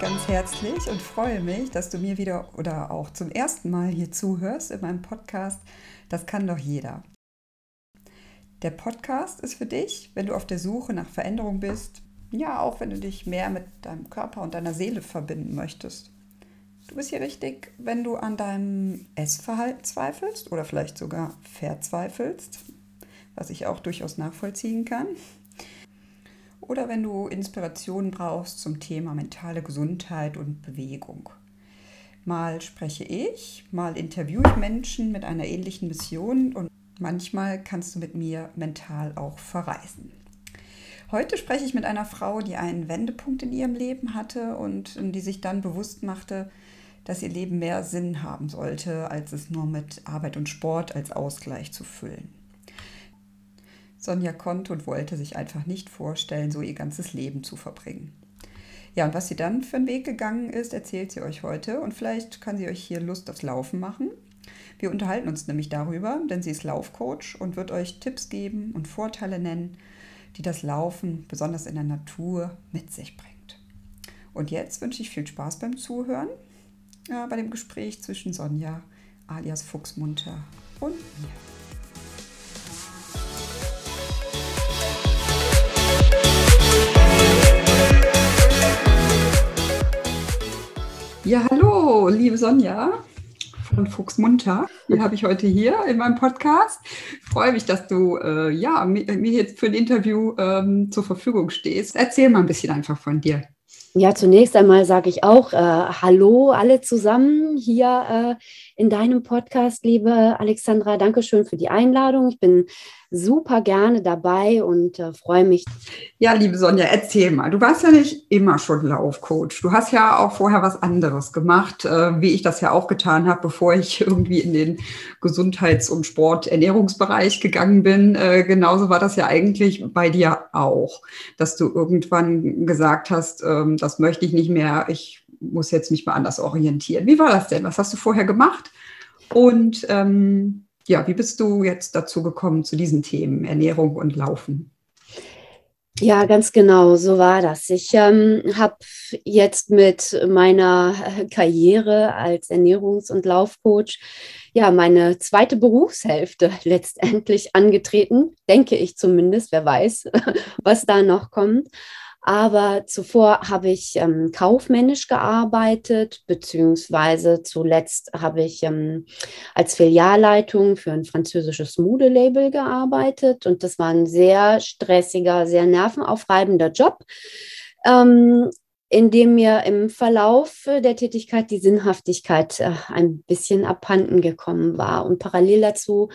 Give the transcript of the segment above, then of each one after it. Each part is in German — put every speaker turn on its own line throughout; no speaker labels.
ganz herzlich und freue mich, dass du mir wieder oder auch zum ersten Mal hier zuhörst in meinem Podcast. Das kann doch jeder. Der Podcast ist für dich, wenn du auf der Suche nach Veränderung bist, ja, auch wenn du dich mehr mit deinem Körper und deiner Seele verbinden möchtest. Du bist hier richtig, wenn du an deinem Essverhalten zweifelst oder vielleicht sogar verzweifelst, was ich auch durchaus nachvollziehen kann oder wenn du Inspiration brauchst zum Thema mentale Gesundheit und Bewegung. Mal spreche ich, mal interviewe ich Menschen mit einer ähnlichen Mission und manchmal kannst du mit mir mental auch verreisen. Heute spreche ich mit einer Frau, die einen Wendepunkt in ihrem Leben hatte und die sich dann bewusst machte, dass ihr Leben mehr Sinn haben sollte, als es nur mit Arbeit und Sport als Ausgleich zu füllen. Sonja konnte und wollte sich einfach nicht vorstellen, so ihr ganzes Leben zu verbringen. Ja, und was sie dann für einen Weg gegangen ist, erzählt sie euch heute und vielleicht kann sie euch hier Lust aufs Laufen machen. Wir unterhalten uns nämlich darüber, denn sie ist Laufcoach und wird euch Tipps geben und Vorteile nennen, die das Laufen besonders in der Natur mit sich bringt. Und jetzt wünsche ich viel Spaß beim Zuhören ja, bei dem Gespräch zwischen Sonja alias Fuchsmunter und mir. Ja, hallo, liebe Sonja von Fuchs Munter. Die habe ich heute hier in meinem Podcast. Ich freue mich, dass du äh, ja, mir, jetzt für ein Interview ähm, zur Verfügung stehst. Erzähl mal ein bisschen einfach von dir.
Ja, zunächst einmal sage ich auch äh, Hallo alle zusammen hier äh, in deinem Podcast, liebe Alexandra. Dankeschön für die Einladung. Ich bin super gerne dabei und äh, freue mich.
Ja, liebe Sonja, erzähl mal. Du warst ja nicht immer schon Laufcoach. Du hast ja auch vorher was anderes gemacht, äh, wie ich das ja auch getan habe, bevor ich irgendwie in den Gesundheits- und Sport-Ernährungsbereich gegangen bin. Äh, genauso war das ja eigentlich bei dir auch, dass du irgendwann gesagt hast, ähm, das möchte ich nicht mehr. Ich muss jetzt mich mal anders orientieren. Wie war das denn? Was hast du vorher gemacht? Und ähm, ja, wie bist du jetzt dazu gekommen zu diesen Themen, Ernährung und Laufen?
Ja, ganz genau, so war das. Ich ähm, habe jetzt mit meiner Karriere als Ernährungs- und Laufcoach ja meine zweite Berufshälfte letztendlich angetreten, denke ich zumindest, wer weiß, was da noch kommt. Aber zuvor habe ich ähm, kaufmännisch gearbeitet, beziehungsweise zuletzt habe ich ähm, als Filialleitung für ein französisches Modelabel gearbeitet. Und das war ein sehr stressiger, sehr nervenaufreibender Job. Ähm, in dem mir im Verlauf der Tätigkeit die Sinnhaftigkeit äh, ein bisschen abhanden gekommen war. Und parallel dazu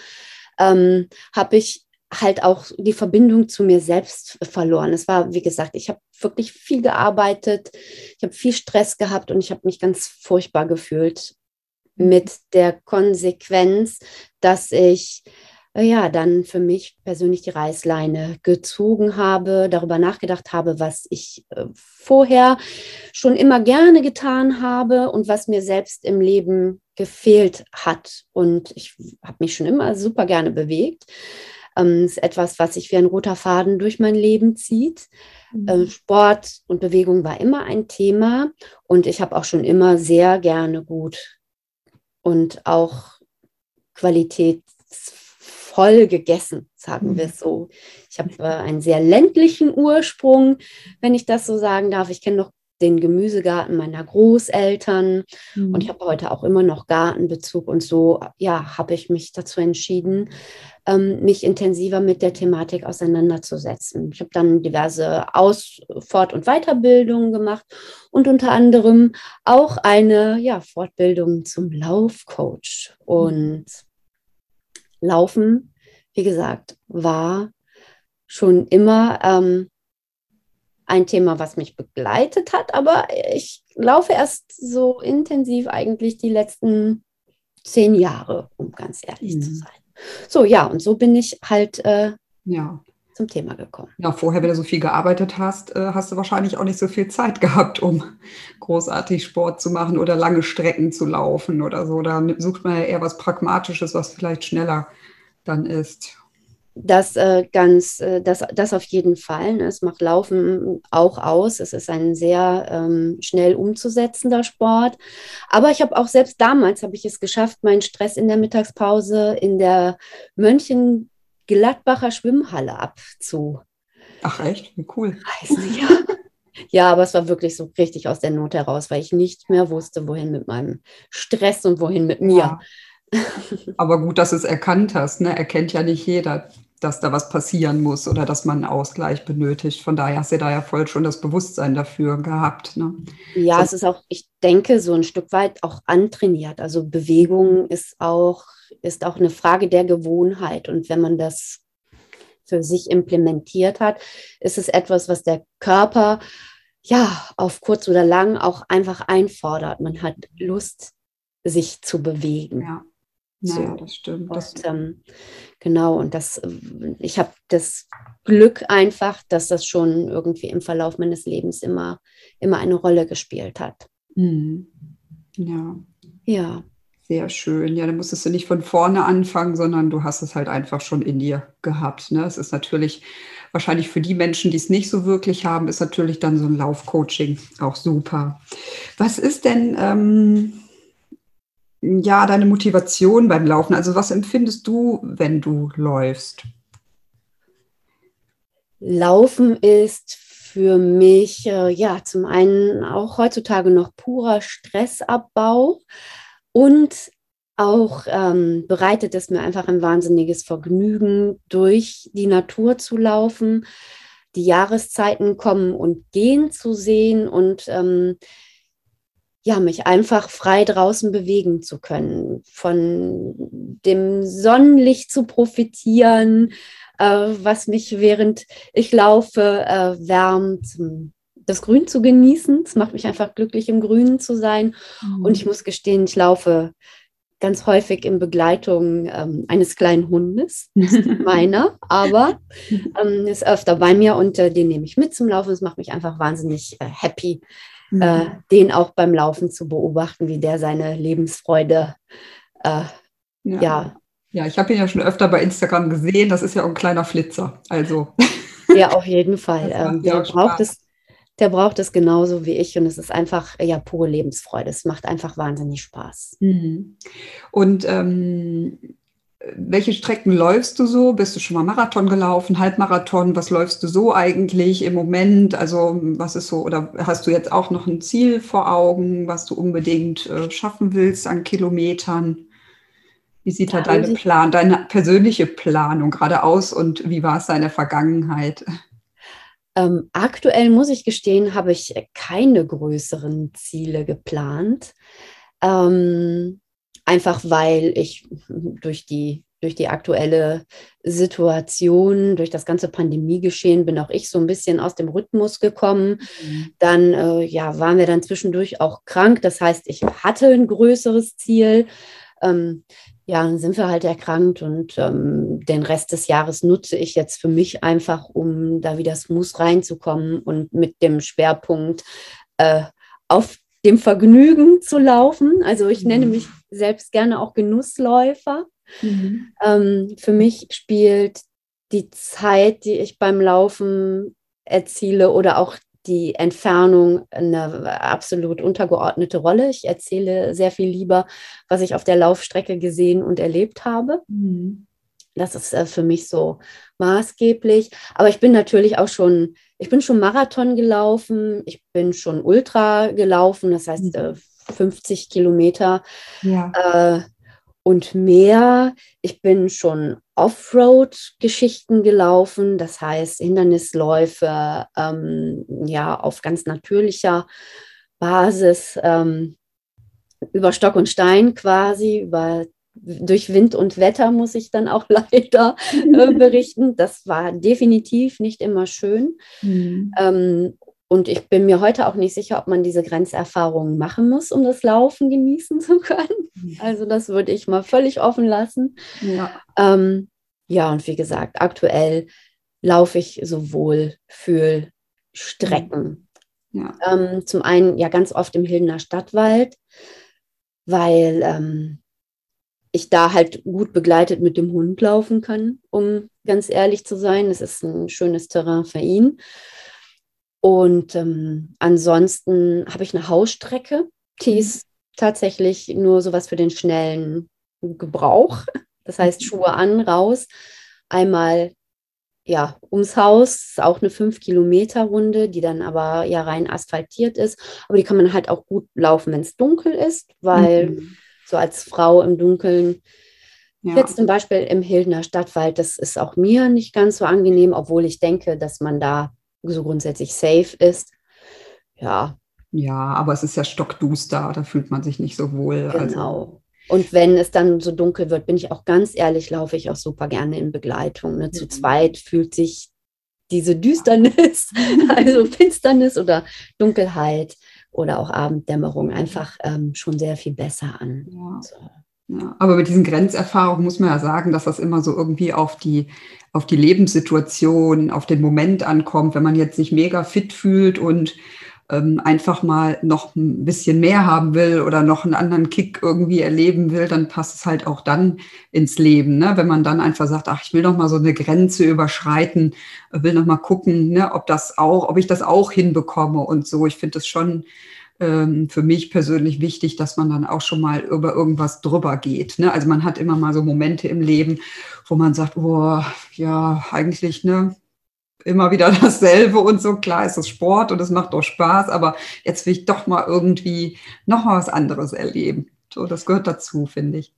ähm, habe ich halt auch die Verbindung zu mir selbst verloren. Es war, wie gesagt, ich habe wirklich viel gearbeitet, ich habe viel Stress gehabt und ich habe mich ganz furchtbar gefühlt mit der Konsequenz, dass ich äh, ja dann für mich persönlich die Reißleine gezogen habe, darüber nachgedacht habe, was ich äh, vorher schon immer gerne getan habe und was mir selbst im Leben gefehlt hat. Und ich habe mich schon immer super gerne bewegt ähm, ist etwas, was sich wie ein roter Faden durch mein Leben zieht. Mhm. Äh, Sport und Bewegung war immer ein Thema und ich habe auch schon immer sehr gerne gut und auch qualitätsvoll gegessen, sagen mhm. wir es so. Ich habe äh, einen sehr ländlichen Ursprung, wenn ich das so sagen darf. Ich kenne noch den Gemüsegarten meiner Großeltern mhm. und ich habe heute auch immer noch Gartenbezug und so, ja, habe ich mich dazu entschieden, ähm, mich intensiver mit der Thematik auseinanderzusetzen. Ich habe dann diverse Aus-, Fort- und Weiterbildungen gemacht und unter anderem auch eine ja, Fortbildung zum Laufcoach. Und Laufen, wie gesagt, war schon immer ähm, ein Thema, was mich begleitet hat, aber ich laufe erst so intensiv eigentlich die letzten zehn Jahre, um ganz ehrlich mhm. zu sein. So, ja, und so bin ich halt äh, ja. zum Thema gekommen.
Ja, vorher, wenn du so viel gearbeitet hast, äh, hast du wahrscheinlich auch nicht so viel Zeit gehabt, um großartig Sport zu machen oder lange Strecken zu laufen oder so. Da sucht man ja eher was Pragmatisches, was vielleicht schneller dann ist.
Das äh, ganz, äh, das, das auf jeden Fall. Ne? Es macht Laufen auch aus. Es ist ein sehr ähm, schnell umzusetzender Sport. Aber ich habe auch selbst damals habe ich es geschafft, meinen Stress in der Mittagspause in der Mönchengladbacher Schwimmhalle abzu.
Ach echt, wie cool.
Ja. ja, aber es war wirklich so richtig aus der Not heraus, weil ich nicht mehr wusste, wohin mit meinem Stress und wohin mit mir. Ja.
Aber gut, dass du es erkannt hast. Ne? Erkennt ja nicht jeder dass da was passieren muss oder dass man einen Ausgleich benötigt. Von daher hast du da ja voll schon das Bewusstsein dafür gehabt. Ne?
Ja, so. es ist auch, ich denke, so ein Stück weit auch antrainiert. Also Bewegung ist auch, ist auch eine Frage der Gewohnheit. Und wenn man das für sich implementiert hat, ist es etwas, was der Körper ja auf kurz oder lang auch einfach einfordert. Man hat Lust, sich zu bewegen.
Ja. So. das stimmt.
Und, ähm, genau, und das, ich habe das Glück einfach, dass das schon irgendwie im Verlauf meines Lebens immer, immer eine Rolle gespielt hat.
Mhm. Ja.
Ja.
Sehr schön. Ja, dann musstest du nicht von vorne anfangen, sondern du hast es halt einfach schon in dir gehabt. Ne? Es ist natürlich wahrscheinlich für die Menschen, die es nicht so wirklich haben, ist natürlich dann so ein Laufcoaching auch super. Was ist denn, ähm, ja, deine Motivation beim Laufen? Also was empfindest du, wenn du läufst?
Laufen ist für mich äh, ja zum einen auch heutzutage noch purer Stressabbau und auch ähm, bereitet es mir einfach ein wahnsinniges Vergnügen, durch die Natur zu laufen, die Jahreszeiten kommen und gehen zu sehen und ähm, ja, mich einfach frei draußen bewegen zu können, von dem Sonnenlicht zu profitieren, äh, was mich während ich laufe äh, wärmt, das Grün zu genießen. Es macht mich einfach glücklich, im Grünen zu sein. Mhm. Und ich muss gestehen, ich laufe ganz häufig in Begleitung ähm, eines kleinen Hundes, meiner, aber ähm, ist öfter bei mir und äh, den nehme ich mit zum Laufen. Es macht mich einfach wahnsinnig äh, happy, mhm. äh, den auch beim Laufen zu beobachten, wie der seine Lebensfreude äh, ja. ja.
ja. ich habe ihn ja schon öfter bei Instagram gesehen. Das ist ja auch ein kleiner Flitzer. Also.
Ja, auf jeden Fall. Ähm, der, braucht es, der braucht es genauso wie ich und es ist einfach ja pure Lebensfreude. Es macht einfach wahnsinnig Spaß.
Mhm. Und ähm, welche Strecken läufst du so? Bist du schon mal Marathon gelaufen, Halbmarathon? Was läufst du so eigentlich im Moment? Also was ist so, oder hast du jetzt auch noch ein Ziel vor Augen, was du unbedingt äh, schaffen willst an Kilometern? Wie sieht da deine Plan, deine persönliche Planung gerade aus und wie war es da in der Vergangenheit?
Ähm, aktuell muss ich gestehen, habe ich keine größeren Ziele geplant. Ähm, einfach weil ich durch die, durch die aktuelle Situation, durch das ganze Pandemiegeschehen, bin auch ich so ein bisschen aus dem Rhythmus gekommen. Mhm. Dann äh, ja, waren wir dann zwischendurch auch krank. Das heißt, ich hatte ein größeres Ziel. Ähm, ja, dann sind wir halt erkrankt und ähm, den Rest des Jahres nutze ich jetzt für mich einfach, um da wieder smooth reinzukommen und mit dem Schwerpunkt äh, auf dem Vergnügen zu laufen. Also ich nenne mhm. mich selbst gerne auch Genussläufer. Mhm. Ähm, für mich spielt die Zeit, die ich beim Laufen erziele oder auch die Entfernung eine absolut untergeordnete Rolle. Ich erzähle sehr viel lieber, was ich auf der Laufstrecke gesehen und erlebt habe. Mhm. Das ist äh, für mich so maßgeblich. Aber ich bin natürlich auch schon, ich bin schon Marathon gelaufen, ich bin schon Ultra gelaufen, das heißt äh, 50 Kilometer ja. äh, und mehr. Ich bin schon Offroad-Geschichten gelaufen, das heißt Hindernisläufe ähm, ja auf ganz natürlicher Basis. Ähm, über Stock und Stein quasi, über durch Wind und Wetter muss ich dann auch leider äh, berichten. Das war definitiv nicht immer schön. Mhm. Ähm, und ich bin mir heute auch nicht sicher, ob man diese Grenzerfahrungen machen muss, um das Laufen genießen zu können. Also das würde ich mal völlig offen lassen. Ja, ähm, ja und wie gesagt, aktuell laufe ich sowohl für Strecken. Ja. Ähm, zum einen ja ganz oft im Hildener Stadtwald, weil ähm, ich da halt gut begleitet mit dem Hund laufen kann, um ganz ehrlich zu sein. Es ist ein schönes Terrain für ihn. Und ähm, ansonsten habe ich eine Hausstrecke, die mhm. ist tatsächlich nur sowas für den schnellen Gebrauch. Das heißt, mhm. Schuhe an, raus, einmal ja, ums Haus, auch eine 5-Kilometer-Runde, die dann aber ja rein asphaltiert ist. Aber die kann man halt auch gut laufen, wenn es dunkel ist, weil mhm. so als Frau im Dunkeln, ja. jetzt zum Beispiel im Hildener Stadtwald, das ist auch mir nicht ganz so angenehm, obwohl ich denke, dass man da so grundsätzlich safe ist. Ja.
Ja, aber es ist ja stockduster, da fühlt man sich nicht so wohl.
Also genau. Also. Und wenn es dann so dunkel wird, bin ich auch ganz ehrlich, laufe ich auch super gerne in Begleitung. Ne? Zu mhm. zweit fühlt sich diese Düsternis, also Finsternis oder Dunkelheit oder auch Abenddämmerung einfach ähm, schon sehr viel besser an.
Ja. So. Ja, aber mit diesen Grenzerfahrungen muss man ja sagen, dass das immer so irgendwie auf die, auf die Lebenssituation, auf den Moment ankommt. Wenn man jetzt sich mega fit fühlt und ähm, einfach mal noch ein bisschen mehr haben will oder noch einen anderen Kick irgendwie erleben will, dann passt es halt auch dann ins Leben. Ne? Wenn man dann einfach sagt, ach, ich will noch mal so eine Grenze überschreiten, will noch mal gucken, ne, ob das auch, ob ich das auch hinbekomme und so. Ich finde das schon ähm, für mich persönlich wichtig, dass man dann auch schon mal über irgendwas drüber geht. Ne? Also man hat immer mal so Momente im Leben, wo man sagt, oh, ja, eigentlich, ne, immer wieder dasselbe und so. Klar ist es Sport und es macht doch Spaß, aber jetzt will ich doch mal irgendwie noch mal was anderes erleben. So, das gehört dazu, finde ich.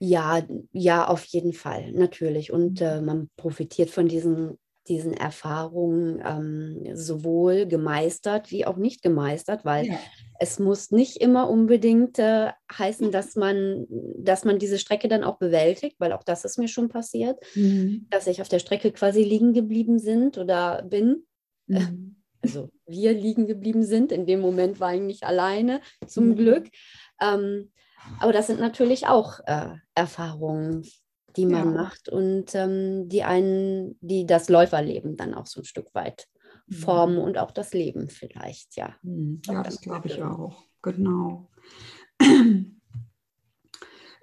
Ja, ja, auf jeden Fall, natürlich. Und äh, man profitiert von diesen diesen Erfahrungen ähm, sowohl gemeistert wie auch nicht gemeistert, weil ja. es muss nicht immer unbedingt äh, heißen, dass man, dass man diese Strecke dann auch bewältigt, weil auch das ist mir schon passiert, mhm. dass ich auf der Strecke quasi liegen geblieben sind oder bin. Mhm. Also wir liegen geblieben sind. In dem Moment war ich nicht alleine, zum mhm. Glück. Ähm, aber das sind natürlich auch äh, Erfahrungen, die man ja. macht und ähm, die einen, die das Läuferleben dann auch so ein Stück weit formen mhm. und auch das Leben vielleicht, ja.
Mhm. Ja, das glaube ich auch, genau.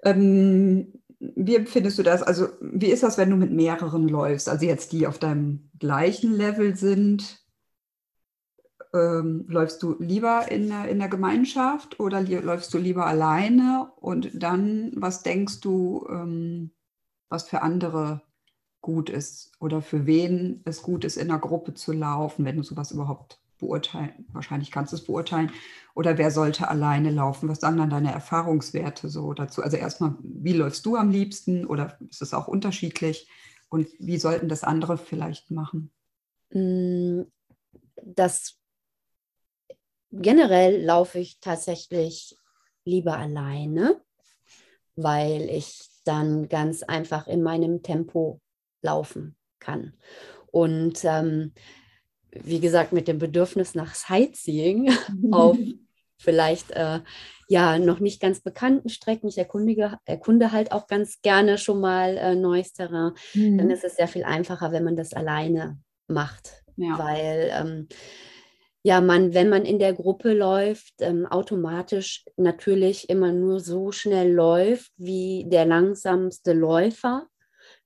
ähm, wie empfindest du das? Also, wie ist das, wenn du mit mehreren läufst? Also jetzt die auf deinem gleichen Level sind? Ähm, läufst du lieber in der, in der Gemeinschaft oder läufst du lieber alleine? Und dann, was denkst du, ähm, was für andere gut ist oder für wen es gut ist, in einer Gruppe zu laufen, wenn du sowas überhaupt beurteilen, wahrscheinlich kannst du es beurteilen, oder wer sollte alleine laufen? Was sagen dann deine Erfahrungswerte so dazu? Also erstmal, wie läufst du am liebsten oder ist es auch unterschiedlich? Und wie sollten das andere vielleicht machen?
Mm, das generell laufe ich tatsächlich lieber alleine, weil ich dann ganz einfach in meinem Tempo laufen kann. Und ähm, wie gesagt, mit dem Bedürfnis nach Sightseeing auf vielleicht äh, ja noch nicht ganz bekannten Strecken. Ich erkundige, erkunde halt auch ganz gerne schon mal äh, neues Terrain. Mhm. Dann ist es sehr viel einfacher, wenn man das alleine macht, ja. weil ähm, ja, man, wenn man in der Gruppe läuft, ähm, automatisch natürlich immer nur so schnell läuft wie der langsamste Läufer.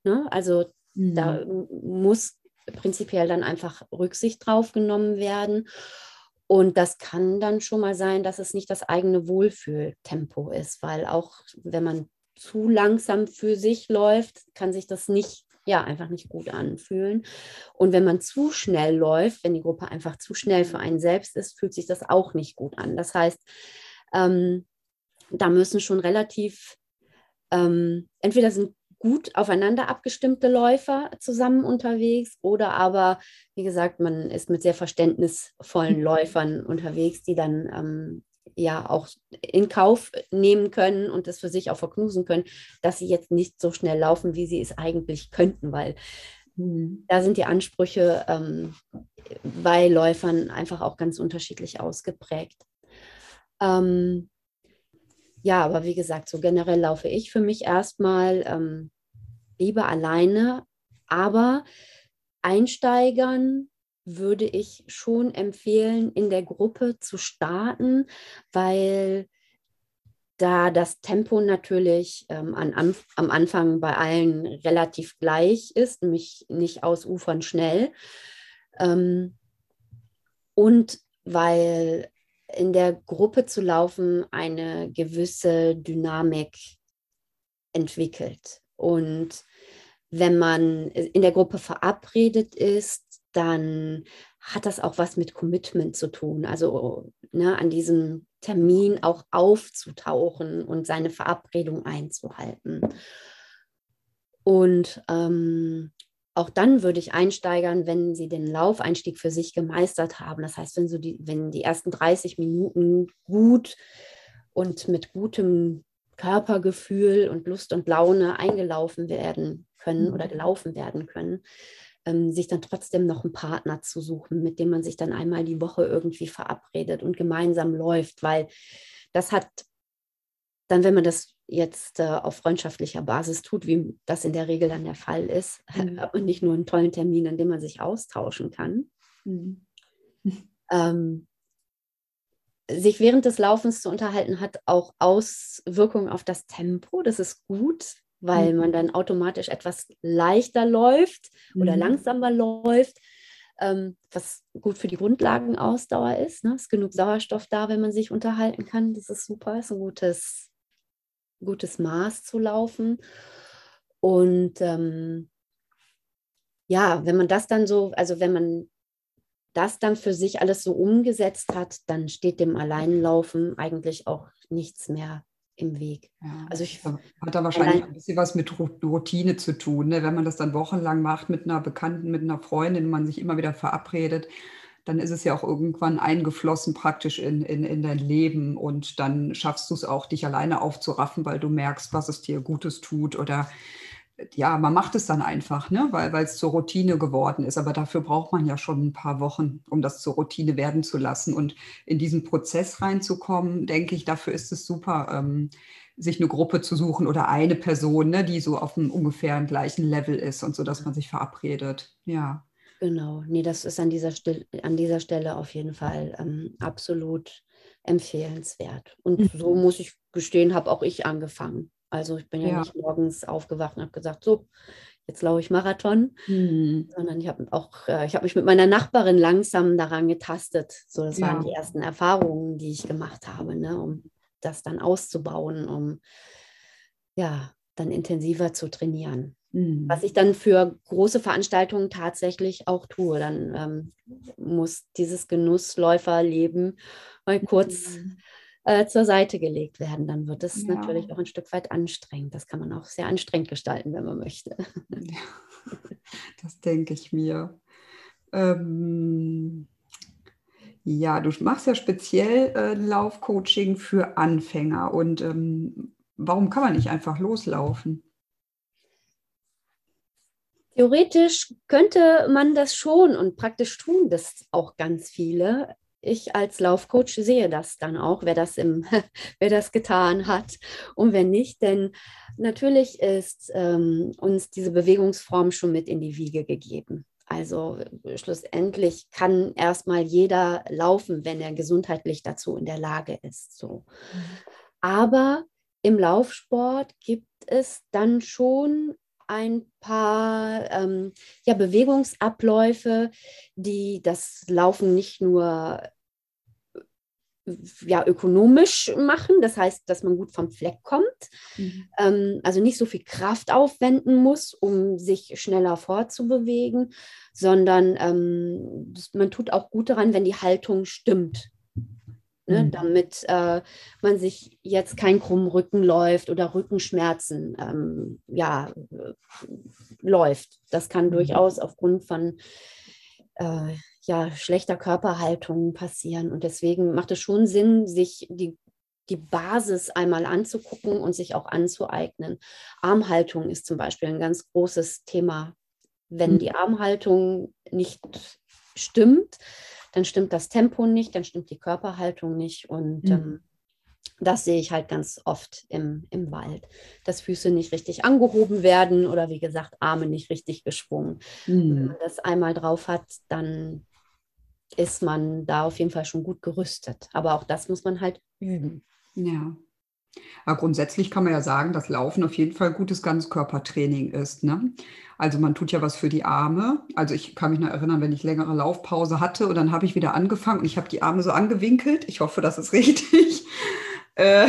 Ne? Also mhm. da muss prinzipiell dann einfach Rücksicht drauf genommen werden. Und das kann dann schon mal sein, dass es nicht das eigene Wohlfühltempo ist, weil auch wenn man zu langsam für sich läuft, kann sich das nicht ja einfach nicht gut anfühlen. Und wenn man zu schnell läuft, wenn die Gruppe einfach zu schnell für einen selbst ist, fühlt sich das auch nicht gut an. Das heißt, ähm, da müssen schon relativ, ähm, entweder sind gut aufeinander abgestimmte Läufer zusammen unterwegs oder aber, wie gesagt, man ist mit sehr verständnisvollen. Läufern unterwegs, die dann ähm, ja auch in Kauf nehmen können und es für sich auch verknusen können, dass sie jetzt nicht so schnell laufen, wie sie es eigentlich könnten, weil mhm. da sind die Ansprüche ähm, bei Läufern einfach auch ganz unterschiedlich ausgeprägt. Ähm, ja, aber wie gesagt, so generell laufe ich für mich erstmal ähm, lieber alleine, aber Einsteigern würde ich schon empfehlen, in der Gruppe zu starten, weil da das Tempo natürlich ähm, an, am, Anfang bei allen relativ gleich ist, nämlich nicht ausufern schnell. Ähm, und weil in der Gruppe zu laufen eine gewisse Dynamik entwickelt. Und wenn man in der Gruppe verabredet ist, dann hat das auch was mit Commitment zu tun. Also ne, an diesem Termin auch aufzutauchen und seine Verabredung einzuhalten. Und ähm, auch dann würde ich einsteigern, wenn sie den Laufeinstieg für sich gemeistert haben. Das heißt, wenn, so die, wenn die ersten 30 Minuten gut und mit gutem Körpergefühl und Lust und Laune eingelaufen werden können oder mhm. gelaufen werden können, ähm, sich dann trotzdem noch einen Partner zu suchen, mit dem man sich dann einmal die Woche irgendwie verabredet und gemeinsam läuft, weil das hat dann, wenn man das jetzt äh, auf freundschaftlicher Basis tut, wie das in der Regel dann der Fall ist, mhm. man nicht nur einen tollen Termin, an dem man sich austauschen kann. Mhm. Ähm, sich während des Laufens zu unterhalten, hat auch Auswirkungen auf das Tempo. Das ist gut, weil mhm. man dann automatisch etwas leichter läuft oder mhm. langsamer läuft, ähm, was gut für die Grundlagenausdauer ist. Ne? Ist genug Sauerstoff da, wenn man sich unterhalten kann. Das ist super, ist ein gutes, gutes Maß zu laufen. Und ähm, ja, wenn man das dann so, also wenn man das dann für sich alles so umgesetzt hat, dann steht dem Alleinlaufen eigentlich auch nichts mehr im Weg.
Ja, also ich, hat da wahrscheinlich ein bisschen was mit Routine zu tun. Ne? Wenn man das dann wochenlang macht mit einer Bekannten, mit einer Freundin, man sich immer wieder verabredet, dann ist es ja auch irgendwann eingeflossen praktisch in, in, in dein Leben und dann schaffst du es auch, dich alleine aufzuraffen, weil du merkst, was es dir Gutes tut oder ja, man macht es dann einfach, ne? weil es zur Routine geworden ist. Aber dafür braucht man ja schon ein paar Wochen, um das zur Routine werden zu lassen. Und in diesen Prozess reinzukommen, denke ich, dafür ist es super, ähm, sich eine Gruppe zu suchen oder eine Person, ne, die so auf einem ungefähr gleichen Level ist und so, dass man sich verabredet. Ja.
Genau, nee, das ist an dieser, Stil an dieser Stelle auf jeden Fall ähm, absolut empfehlenswert. Und mhm. so muss ich gestehen, habe auch ich angefangen. Also ich bin ja, ja. nicht morgens aufgewacht und habe gesagt, so, jetzt laufe ich Marathon, mhm. sondern ich habe auch, äh, ich habe mich mit meiner Nachbarin langsam daran getastet. So, das ja. waren die ersten Erfahrungen, die ich gemacht habe, ne, um das dann auszubauen, um ja, dann intensiver zu trainieren. Mhm. Was ich dann für große Veranstaltungen tatsächlich auch tue. Dann ähm, muss dieses Genussläuferleben mal kurz mhm äh, zur Seite gelegt werden. Dann wird es ja. natürlich auch ein Stück weit anstrengend. Das kann man auch sehr anstrengend gestalten, wenn man möchte. Ja,
das denke ich mir. Ähm, ja, du machst ja speziell äh, Laufcoaching für Anfänger. Und ähm, warum kann man nicht einfach loslaufen?
Theoretisch könnte man das schon und praktisch tun das auch ganz viele ich als Laufcoach sehe das dann auch, wer das, im, wer das getan hat und wer nicht. Denn natürlich ist ähm, uns diese Bewegungsform schon mit in die Wiege gegeben. Also schlussendlich kann erstmal jeder laufen, wenn er gesundheitlich dazu in der Lage ist. So. Mhm. Aber im Laufsport gibt es dann schon ein paar ähm, ja, Bewegungsabläufe, die das Laufen nicht nur ja, ökonomisch machen, das heißt, dass man gut vom Fleck kommt, mhm. ähm, also nicht so viel Kraft aufwenden muss, um sich schneller fortzubewegen, sondern ähm, man tut auch gut daran, wenn die Haltung stimmt. Ne, mhm. damit äh, man sich jetzt kein krummen Rücken läuft oder Rückenschmerzen ähm, ja, äh, läuft. Das kann mhm. durchaus aufgrund von äh, ja, schlechter Körperhaltung passieren. Und deswegen macht es schon Sinn, sich die, die Basis einmal anzugucken und sich auch anzueignen. Armhaltung ist zum Beispiel ein ganz großes Thema. Wenn mhm. die Armhaltung nicht stimmt, dann stimmt das Tempo nicht, dann stimmt die Körperhaltung nicht. Und mhm. ähm, das sehe ich halt ganz oft im, im Wald, dass Füße nicht richtig angehoben werden oder wie gesagt, Arme nicht richtig geschwungen. Mhm. Wenn man das einmal drauf hat, dann ist man da auf jeden Fall schon gut gerüstet. Aber auch das muss man halt üben.
Ja. Aber grundsätzlich kann man ja sagen, dass Laufen auf jeden Fall gutes Ganzkörpertraining ist. Ne? Also man tut ja was für die Arme. Also ich kann mich noch erinnern, wenn ich längere Laufpause hatte und dann habe ich wieder angefangen und ich habe die Arme so angewinkelt. Ich hoffe, das ist richtig. Äh,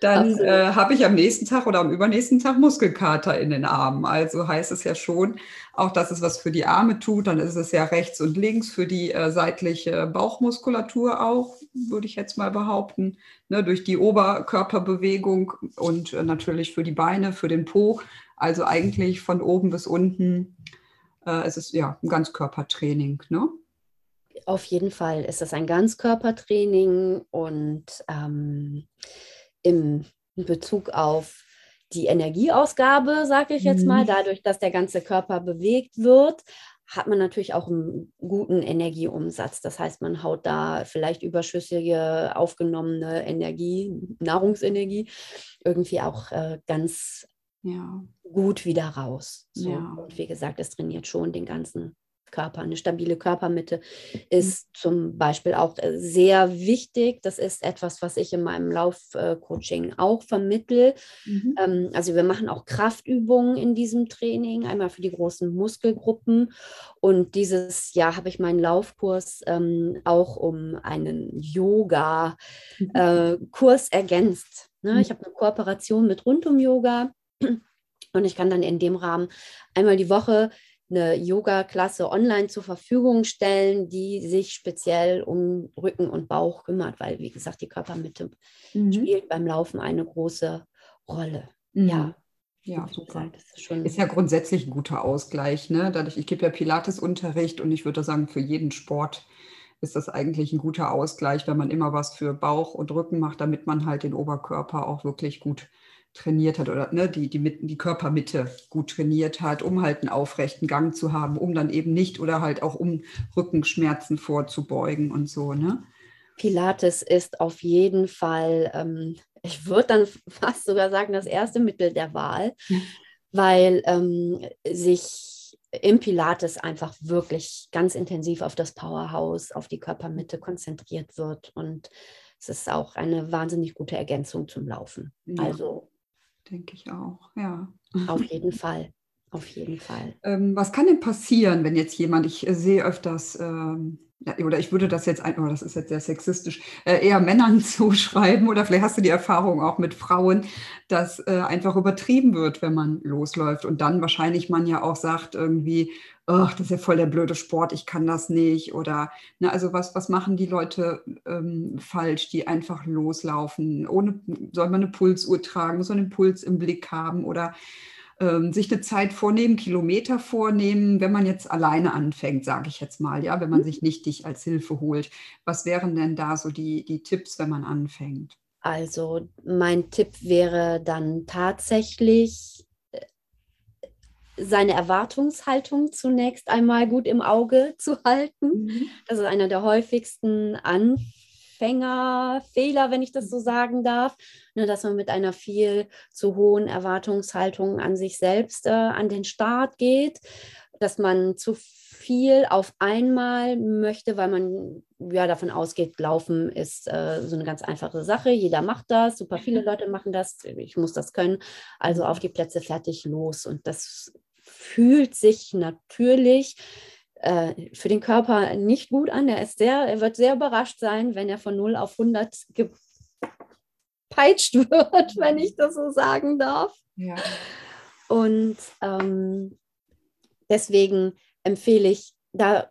dann äh, habe ich am nächsten Tag oder am übernächsten Tag Muskelkater in den Armen. Also heißt es ja schon, auch dass es was für die Arme tut. Dann ist es ja rechts und links für die äh, seitliche Bauchmuskulatur auch, würde ich jetzt mal behaupten, ne, durch die Oberkörperbewegung und äh, natürlich für die Beine, für den Po. Also eigentlich von oben bis unten. Äh, es ist ja ein Ganzkörpertraining. Ne?
Auf jeden Fall ist das ein Ganzkörpertraining und ähm, im Bezug auf die Energieausgabe, sage ich jetzt mal, mhm. dadurch, dass der ganze Körper bewegt wird, hat man natürlich auch einen guten Energieumsatz. Das heißt, man haut da vielleicht überschüssige aufgenommene Energie, Nahrungsenergie, irgendwie auch äh, ganz ja. gut wieder raus. So. Ja. Und wie gesagt, es trainiert schon den ganzen Körper. Eine stabile Körpermitte ist mhm. zum Beispiel auch äh, sehr wichtig. Das ist etwas, was ich in meinem Laufcoaching auch vermittle. Mhm. Ähm, also wir machen auch Kraftübungen in diesem Training, einmal für die großen Muskelgruppen. Und dieses Jahr habe ich meinen Laufkurs ähm, auch um einen Yoga-Kurs äh, ergänzt. Ne? Ich habe eine Kooperation mit Rundum Yoga. Und ich kann dann in dem Rahmen einmal die Woche eine Yoga-Klasse online zur Verfügung stellen, die sich speziell um Rücken und Bauch kümmert, weil, wie gesagt, die Körpermitte mhm. spielt beim Laufen eine große Rolle. Mhm. Ja.
Ja, super. Ist, ist, ja grundsätzlich ein guter Ausgleich. Ne? Dadurch, ich gebe ja Pilates-Unterricht und ich würde sagen, für jeden Sport ist das eigentlich ein guter Ausgleich, wenn man immer was für Bauch und Rücken macht, damit man halt den Oberkörper auch wirklich gut trainiert hat oder ne, die, die, die Körpermitte gut trainiert hat, um halt einen aufrechten Gang zu haben, um dann eben nicht oder halt auch um Rückenschmerzen vorzubeugen und so. Ne?
Pilates ist auf jeden Fall, ähm, ich würde dann fast sogar sagen, das erste Mittel der Wahl, ja. weil ähm, sich im Pilates einfach wirklich ganz intensiv auf das Powerhouse, auf die Körpermitte konzentriert wird und es ist auch eine wahnsinnig gute Ergänzung zum Laufen. Ja. Also
Denke ich auch, ja.
Auf jeden Fall. Auf jeden Fall.
Ähm, was kann denn passieren, wenn jetzt jemand, ich äh, sehe öfters, ähm, oder ich würde das jetzt, ein, oh, das ist jetzt sehr sexistisch, äh, eher Männern zuschreiben, oder vielleicht hast du die Erfahrung auch mit Frauen, dass äh, einfach übertrieben wird, wenn man losläuft und dann wahrscheinlich man ja auch sagt irgendwie, ach, das ist ja voll der blöde Sport, ich kann das nicht. Oder, ne, also was, was machen die Leute ähm, falsch, die einfach loslaufen? Ohne, soll man eine Pulsuhr tragen, muss man den Puls im Blick haben oder ähm, sich eine Zeit vornehmen, Kilometer vornehmen, wenn man jetzt alleine anfängt, sage ich jetzt mal, ja, wenn man mhm. sich nicht dich als Hilfe holt. Was wären denn da so die, die Tipps, wenn man anfängt?
Also mein Tipp wäre dann tatsächlich seine Erwartungshaltung zunächst einmal gut im Auge zu halten. Mhm. Das ist einer der häufigsten Anfängerfehler, wenn ich das so sagen darf, ne, dass man mit einer viel zu hohen Erwartungshaltung an sich selbst äh, an den Start geht, dass man zu viel auf einmal möchte, weil man ja davon ausgeht, Laufen ist äh, so eine ganz einfache Sache. Jeder macht das, super viele mhm. Leute machen das. Ich muss das können. Also auf die Plätze fertig los. Und das fühlt sich natürlich für den Körper nicht gut an. Er, ist sehr, er wird sehr überrascht sein, wenn er von 0 auf 100 gepeitscht wird, wenn ich das so sagen darf. Ja. Und ähm, deswegen empfehle ich, da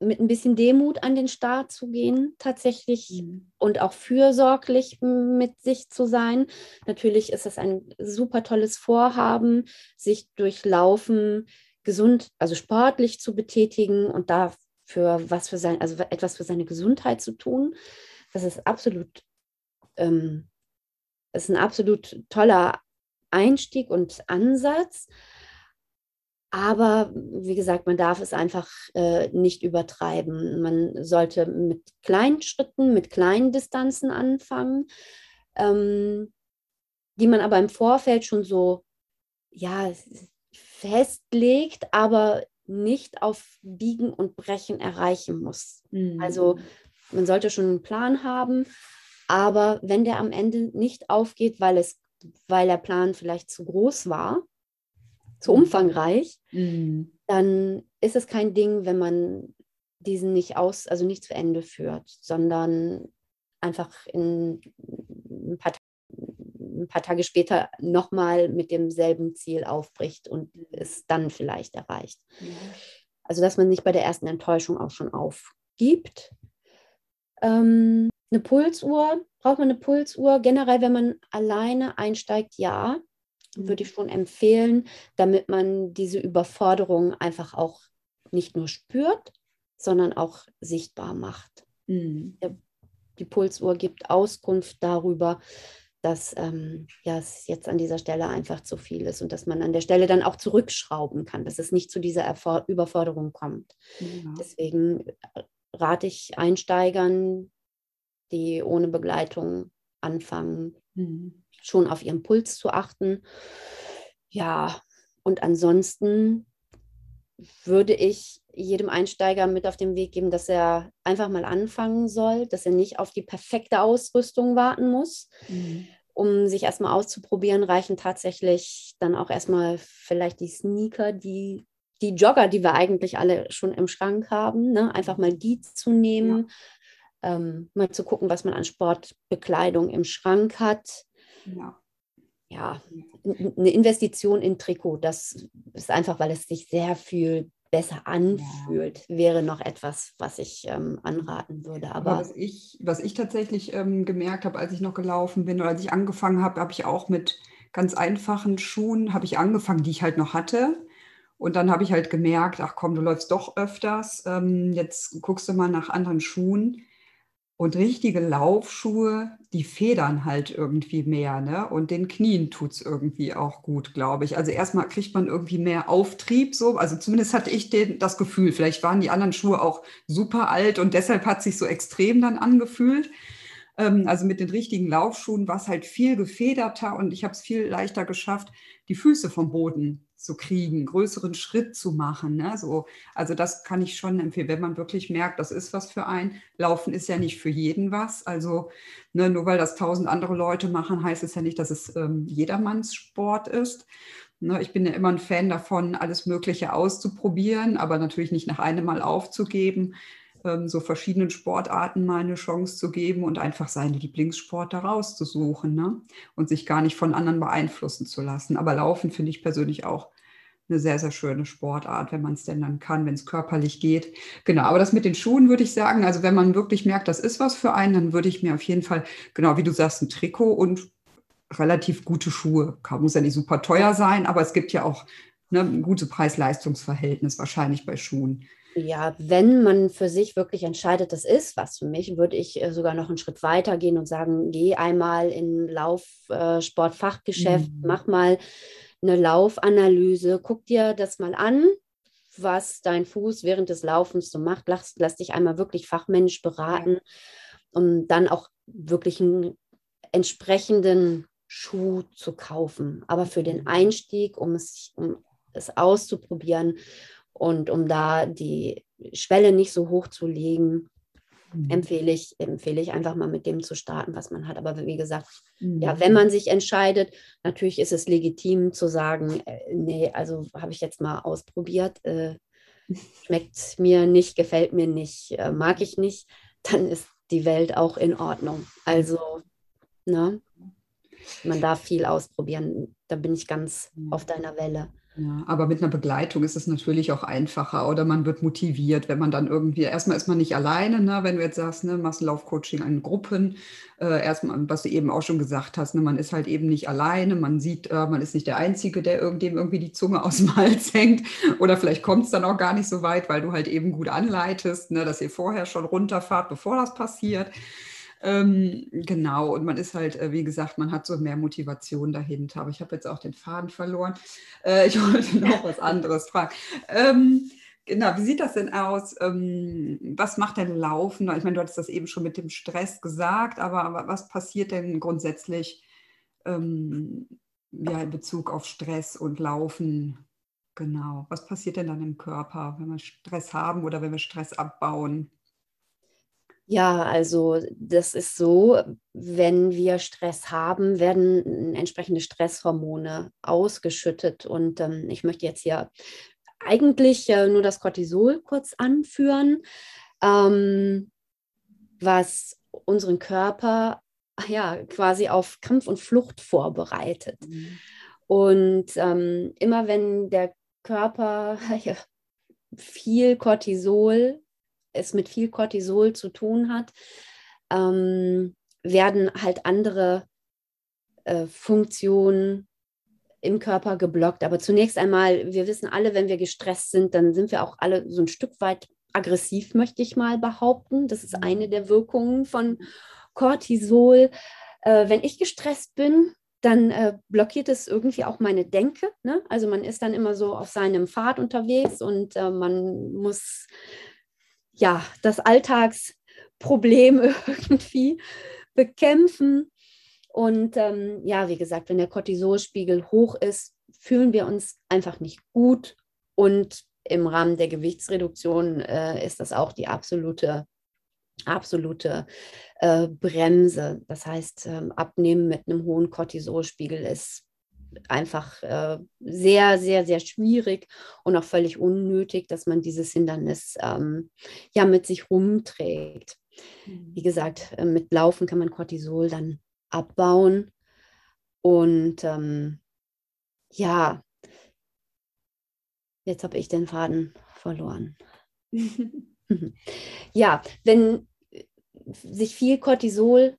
mit ein bisschen Demut an den Start zu gehen, tatsächlich mhm. und auch fürsorglich mit sich zu sein. Natürlich ist es ein super tolles Vorhaben, sich durch Laufen gesund, also sportlich zu betätigen und dafür was für sein, also etwas für seine Gesundheit zu tun. Das ist absolut, ähm, ist ein absolut toller Einstieg und Ansatz. Aber wie gesagt, man darf es einfach äh, nicht übertreiben. Man sollte mit kleinen Schritten, mit kleinen Distanzen anfangen, ähm, die man aber im Vorfeld schon so ja, festlegt, aber nicht auf Biegen und Brechen erreichen muss. Mhm. Also man sollte schon einen Plan haben, Aber wenn der am Ende nicht aufgeht, weil, es, weil der Plan vielleicht zu groß war, zu mhm. umfangreich, mhm. dann ist es kein Ding, wenn man diesen nicht aus, also nicht zu Ende führt, sondern einfach in ein paar, ein paar Tage später nochmal mit demselben Ziel aufbricht und es dann vielleicht erreicht. Also dass man nicht bei der ersten Enttäuschung auch schon aufgibt. Ähm, eine Pulsuhr, braucht man eine Pulsuhr? Generell, wenn man alleine einsteigt, ja, würde ich schon empfehlen, damit man diese Überforderung einfach auch nicht nur spürt, sondern auch sichtbar macht. Mhm. Die Pulsuhr gibt Auskunft darüber, dass ähm, ja, es jetzt an dieser Stelle einfach zu viel ist und dass man an der Stelle dann auch zurückschrauben kann, dass es nicht zu dieser Erfor Überforderung kommt. Ja. Deswegen rate ich Einsteigern, die ohne Begleitung anfangen, mhm. schon auf ihren Puls zu achten. Ja, und ansonsten würde ich jedem Einsteiger mit auf den Weg geben, dass er einfach mal anfangen soll, dass er nicht auf die perfekte Ausrüstung warten muss. Mhm. Um sich erstmal auszuprobieren, reichen tatsächlich dann auch erstmal vielleicht die Sneaker, die, die Jogger, die wir eigentlich alle schon im Schrank haben. Ne? Einfach mal die zu nehmen, ja. ähm, mal zu gucken, was man an Sportbekleidung im Schrank hat. Ja ja, eine Investition in Trikot, das ist einfach, weil es sich sehr viel besser anfühlt, ja. wäre noch etwas, was ich ähm, anraten würde. Aber,
Aber, was, ich, was ich tatsächlich ähm, gemerkt habe, als ich noch gelaufen bin oder als ich angefangen habe, habe ich auch mit ganz einfachen Schuhen, habe ich angefangen, die ich halt noch hatte. Und dann habe ich halt gemerkt, ach komm, du läufst doch öfters, ähm, jetzt guckst du mal nach anderen Schuhen. Und richtige Laufschuhe, die federn halt irgendwie mehr, ne? Und den Knien tut es irgendwie auch gut, glaube ich. Also erstmal kriegt man irgendwie mehr Auftrieb, so. Also zumindest hatte ich den, das Gefühl, vielleicht waren die anderen Schuhe auch super alt und deshalb hat sich so extrem dann angefühlt. Ähm, also mit den richtigen Laufschuhen war es halt viel gefederter und ich habe es viel leichter geschafft, die Füße vom Boden zu kriegen, größeren Schritt zu machen. Ne? So, also das kann ich schon empfehlen, wenn man wirklich merkt, das ist was für einen. Laufen ist ja nicht für jeden was. Also ne, nur weil das tausend andere Leute machen, heißt es ja nicht, dass es ähm, jedermanns Sport ist. Ne, ich bin ja immer ein Fan davon, alles Mögliche auszuprobieren, aber natürlich nicht nach einem Mal aufzugeben ähm, so verschiedenen Sportarten mal eine Chance zu geben und einfach seine Lieblingssport da rauszusuchen ne? und sich gar nicht von anderen beeinflussen zu lassen. Aber Laufen finde ich persönlich auch eine sehr, sehr schöne Sportart, wenn man es denn dann kann, wenn es körperlich geht. Genau, aber das mit den Schuhen würde ich sagen, also wenn man wirklich merkt, das ist was für einen, dann würde ich mir auf jeden Fall, genau wie du sagst, ein Trikot und relativ gute Schuhe. Muss ja nicht super teuer sein, aber es gibt ja auch ne, ein gutes Preis-Leistungs-Verhältnis wahrscheinlich bei Schuhen.
Ja, wenn man für sich wirklich entscheidet, das ist was für mich, würde ich äh, sogar noch einen Schritt weiter gehen und sagen, geh einmal in Laufsportfachgeschäft, mhm. mach mal eine Laufanalyse, guck dir das mal an, was dein Fuß während des Laufens so macht. Lass, lass dich einmal wirklich fachmännisch beraten, um dann auch wirklich einen entsprechenden Schuh zu kaufen. Aber für den mhm. Einstieg, um es, um es auszuprobieren und um da die Schwelle nicht so hoch zu legen, mhm. empfehle, ich, empfehle ich einfach mal mit dem zu starten, was man hat. Aber wie gesagt, mhm. ja, wenn man sich entscheidet, natürlich ist es legitim zu sagen, äh, nee, also habe ich jetzt mal ausprobiert, äh, schmeckt mir nicht, gefällt mir nicht, äh, mag ich nicht, dann ist die Welt auch in Ordnung. Also, ne? Man darf viel ausprobieren. Da bin ich ganz mhm. auf deiner Welle.
Ja, aber mit einer Begleitung ist es natürlich auch einfacher oder man wird motiviert, wenn man dann irgendwie, erstmal ist man nicht alleine, ne, wenn du jetzt sagst, ne, machst Laufcoaching in Gruppen, äh, erstmal, was du eben auch schon gesagt hast, ne, man ist halt eben nicht alleine, man sieht, äh, man ist nicht der Einzige, der irgenddem irgendwie die Zunge aus dem Hals hängt oder vielleicht kommt es dann auch gar nicht so weit, weil du halt eben gut anleitest, ne, dass ihr vorher schon runterfahrt, bevor das passiert. Ähm, genau, und man ist halt, äh, wie gesagt, man hat so mehr Motivation dahinter. Aber ich habe jetzt auch den Faden verloren. Äh, ich wollte noch was anderes fragen. Ähm, genau, wie sieht das denn aus? Ähm, was macht denn Laufen? Ich meine, du hattest das eben schon mit dem Stress gesagt, aber, was passiert denn grundsätzlich ähm, ja, in Bezug auf Stress und Laufen? Genau, was passiert denn dann im Körper, wenn wir Stress haben oder wenn wir Stress abbauen?
Ja, also das ist so, wenn wir Stress haben, werden entsprechende Stresshormone ausgeschüttet. Und ähm, ich möchte jetzt hier eigentlich äh, nur das Cortisol kurz anführen, ähm, was unseren Körper ja quasi auf Kampf und Flucht vorbereitet. Mhm. Und ähm, immer wenn der Körper ja, viel Cortisol, es mit viel Cortisol zu tun hat, ähm, werden halt andere äh, Funktionen im Körper geblockt. Aber zunächst einmal, wir wissen alle, wenn wir gestresst sind, dann sind wir auch alle so ein Stück weit aggressiv, möchte ich mal behaupten. Das ist eine der Wirkungen von Cortisol. Äh, wenn ich gestresst bin, dann äh, blockiert es irgendwie auch meine Denke. Ne? Also man ist dann immer so auf seinem Pfad unterwegs und äh, man muss ja das Alltagsproblem irgendwie bekämpfen. Und ähm, ja, wie gesagt, wenn der Cortisolspiegel hoch ist, fühlen wir uns einfach nicht gut. Und im Rahmen der Gewichtsreduktion äh, ist das auch die absolute absolute äh, Bremse. Das heißt, ähm, Abnehmen mit einem hohen Cortisolspiegel ist einfach äh, sehr, sehr, sehr schwierig und auch völlig unnötig, dass man dieses Hindernis ähm, ja mit sich rumträgt. Wie mhm. gesagt, äh, mit Laufen kann man Cortisol dann abbauen. Und ähm, ja, jetzt habe ich den Faden verloren. ja, wenn sich viel Cortisol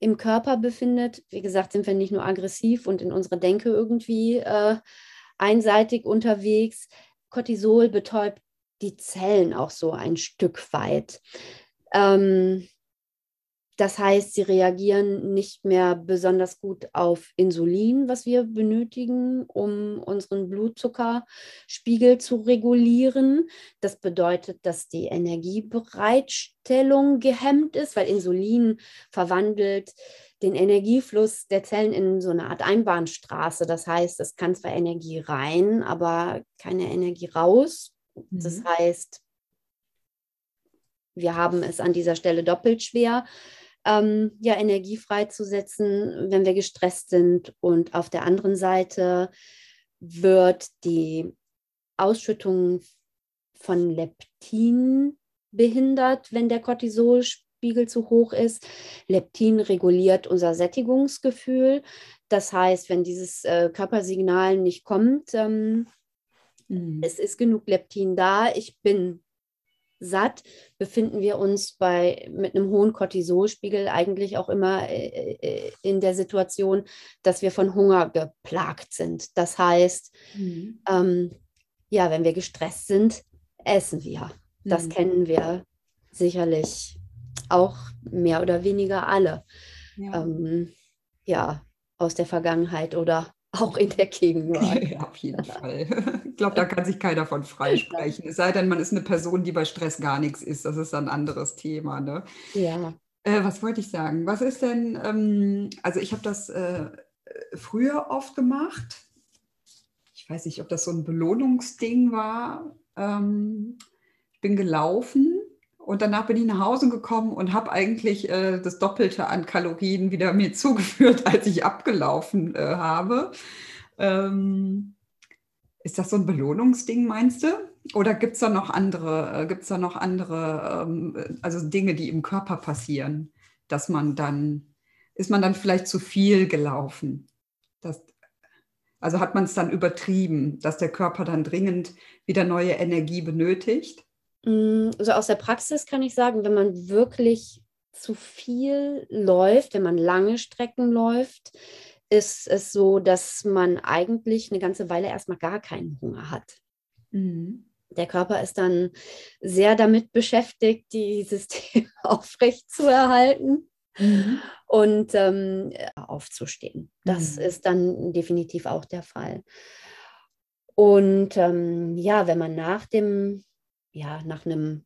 im Körper befindet, wie gesagt, sind wir nicht nur aggressiv und in unserer Denke irgendwie äh, einseitig unterwegs. Cortisol betäubt die Zellen auch so ein Stück weit. Ähm, das heißt, sie reagieren nicht mehr besonders gut auf Insulin, was wir benötigen, um unseren Blutzuckerspiegel zu regulieren. Das bedeutet, dass die Energiebereitstellung gehemmt ist, weil Insulin verwandelt den Energiefluss der Zellen in so eine Art Einbahnstraße. Das heißt, es kann zwar Energie rein, aber keine Energie raus. Das mhm. heißt, wir haben es an dieser Stelle doppelt schwer ähm, ja, Energie freizusetzen, wenn wir gestresst sind. Und auf der anderen Seite wird die Ausschüttung von Leptin behindert, wenn der Cortisolspiegel zu hoch ist. Leptin reguliert unser Sättigungsgefühl. Das heißt, wenn dieses äh, Körpersignal nicht kommt, ähm, mhm. es ist genug Leptin da, ich bin satt, befinden wir uns bei, mit einem hohen Cortisolspiegel eigentlich auch immer äh, äh, in der Situation, dass wir von Hunger geplagt sind. Das heißt, mhm. ähm, ja, wenn wir gestresst sind, essen wir. Das mhm. kennen wir sicherlich auch mehr oder weniger alle. Ja. Ähm, ja, aus der Vergangenheit oder auch in der Gegenwart.
Ja, auf jeden Fall. Ich glaube, da kann sich keiner von freisprechen. Es sei denn, man ist eine Person, die bei Stress gar nichts ist. Das ist ein anderes Thema. Ne?
Ja.
Äh, was wollte ich sagen? Was ist denn, ähm, also ich habe das äh, früher oft gemacht. Ich weiß nicht, ob das so ein Belohnungsding war. Ähm, ich bin gelaufen und danach bin ich nach Hause gekommen und habe eigentlich äh, das Doppelte an Kalorien wieder mir zugeführt, als ich abgelaufen äh, habe. Ähm, ist das so ein Belohnungsding, meinst du? Oder gibt es da noch andere, äh, gibt's da noch andere, ähm, also Dinge, die im Körper passieren, dass man dann, ist man dann vielleicht zu viel gelaufen? Das, also hat man es dann übertrieben, dass der Körper dann dringend wieder neue Energie benötigt?
Mm, also aus der Praxis kann ich sagen, wenn man wirklich zu viel läuft, wenn man lange Strecken läuft, ist es so, dass man eigentlich eine ganze Weile erstmal gar keinen Hunger hat. Mhm. Der Körper ist dann sehr damit beschäftigt, die Systeme aufrecht zu erhalten mhm. und ähm, aufzustehen. Das mhm. ist dann definitiv auch der Fall. Und ähm, ja, wenn man nach dem ja, nach einem,